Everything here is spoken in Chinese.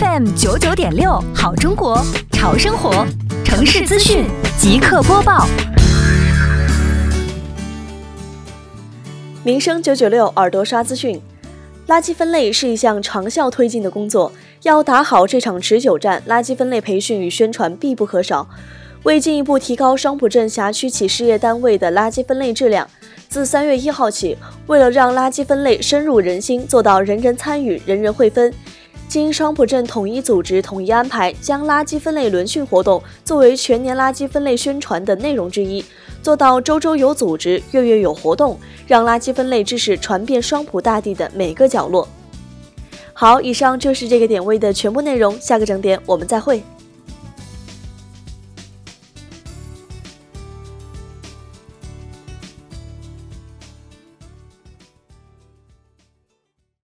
FM 九九点六，好中国，潮生活，城市资讯即刻播报。民生九九六，耳朵刷资讯。垃圾分类是一项长效推进的工作，要打好这场持久战，垃圾分类培训与宣传必不可少。为进一步提高双浦镇辖区企事业单位的垃圾分类质量，自三月一号起，为了让垃圾分类深入人心，做到人人参与、人人会分，经双浦镇统一组织、统一安排，将垃圾分类轮训活动作为全年垃圾分类宣传的内容之一，做到周周有组织、月月有活动，让垃圾分类知识传遍双浦大地的每个角落。好，以上就是这个点位的全部内容，下个整点我们再会。